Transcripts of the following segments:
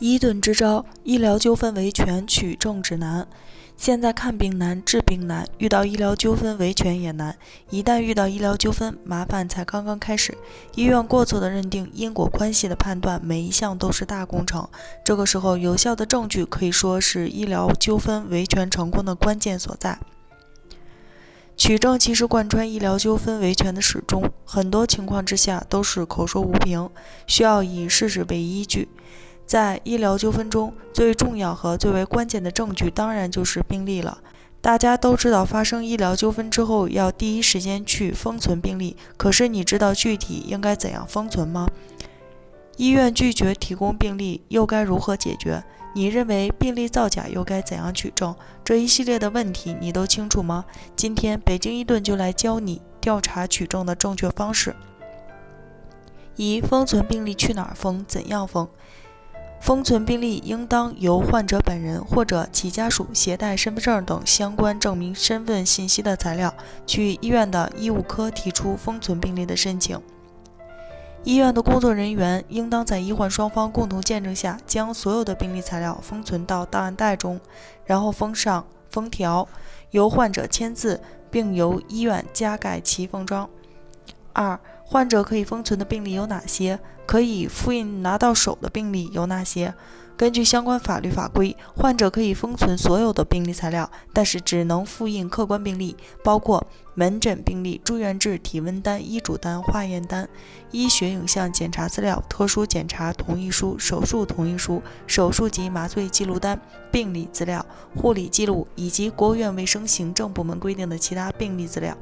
伊顿之招：医疗纠纷维权取证指南。现在看病难，治病难，遇到医疗纠纷维权也难。一旦遇到医疗纠纷，麻烦才刚刚开始。医院过错的认定、因果关系的判断，每一项都是大工程。这个时候，有效的证据可以说是医疗纠纷维权成功的关键所在。取证其实贯穿医疗纠纷维权的始终，很多情况之下都是口说无凭，需要以事实为依据。在医疗纠纷中，最重要和最为关键的证据当然就是病历了。大家都知道，发生医疗纠纷之后要第一时间去封存病历，可是你知道具体应该怎样封存吗？医院拒绝提供病历，又该如何解决？你认为病历造假又该怎样取证？这一系列的问题你都清楚吗？今天北京一盾就来教你调查取证的正确方式。一、封存病历去哪儿封？怎样封？封存病历应当由患者本人或者其家属携带身份证等相关证明身份信息的材料，去医院的医务科提出封存病历的申请。医院的工作人员应当在医患双方共同见证下，将所有的病历材料封存到档案袋中，然后封上封条，由患者签字，并由医院加盖其封章。二、患者可以封存的病历有哪些？可以复印拿到手的病历有哪些？根据相关法律法规，患者可以封存所有的病历材料，但是只能复印客观病历，包括门诊病历、住院志、体温单、医嘱单、化验单、医学影像检查资料、特殊检查同意书、手术同意书、手术及麻醉记录单、病理资料、护理记录以及国务院卫生行政部门规定的其他病历资料。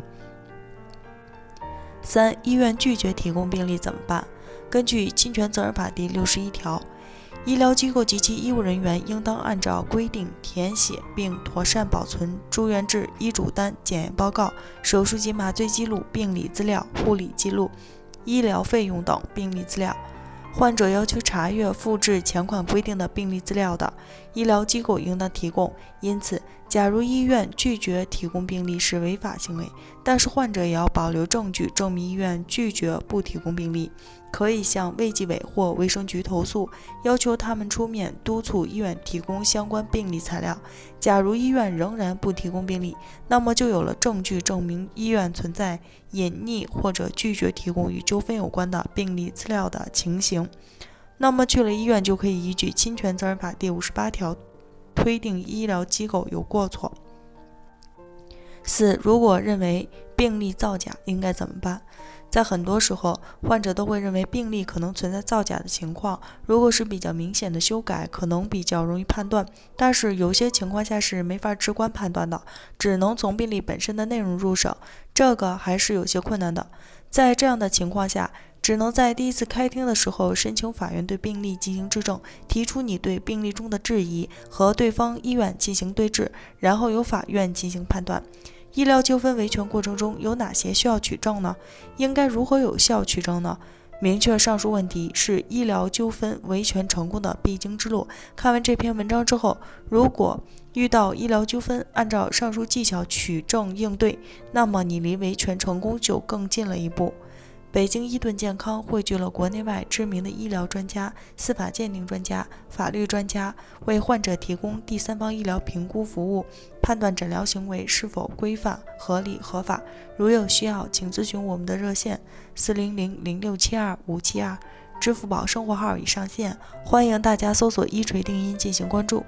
三、医院拒绝提供病历怎么办？根据侵权责任法第六十一条，医疗机构及其医务人员应当按照规定填写并妥善保存住院志、医嘱单、检验报告、手术及麻醉记录、病理资料、护理记录、医疗费用等病历资料。患者要求查阅、复制前款规定的病历资料的，医疗机构应当提供。因此，假如医院拒绝提供病历是违法行为，但是患者也要保留证据证明医院拒绝不提供病历。可以向卫计委或卫生局投诉，要求他们出面督促医院提供相关病历材料。假如医院仍然不提供病历，那么就有了证据证明医院存在隐匿或者拒绝提供与纠纷有关的病历资料的情形。那么去了医院就可以依据侵权责任法第五十八条推定医疗机构有过错。四、如果认为病例造假，应该怎么办？在很多时候，患者都会认为病例可能存在造假的情况。如果是比较明显的修改，可能比较容易判断。但是有些情况下是没法直观判断的，只能从病例本身的内容入手，这个还是有些困难的。在这样的情况下，只能在第一次开庭的时候申请法院对病历进行质证，提出你对病历中的质疑，和对方医院进行对质，然后由法院进行判断。医疗纠纷维权过程中有哪些需要取证呢？应该如何有效取证呢？明确上述问题是医疗纠纷维权成功的必经之路。看完这篇文章之后，如果遇到医疗纠纷，按照上述技巧取证应对，那么你离维权成功就更近了一步。北京伊顿健康汇聚了国内外知名的医疗专家、司法鉴定专家、法律专家，为患者提供第三方医疗评估服务，判断诊疗行为是否规范、合理、合法。如有需要，请咨询我们的热线：四零零零六七二五七二，支付宝生活号已上线，欢迎大家搜索“一锤定音”进行关注。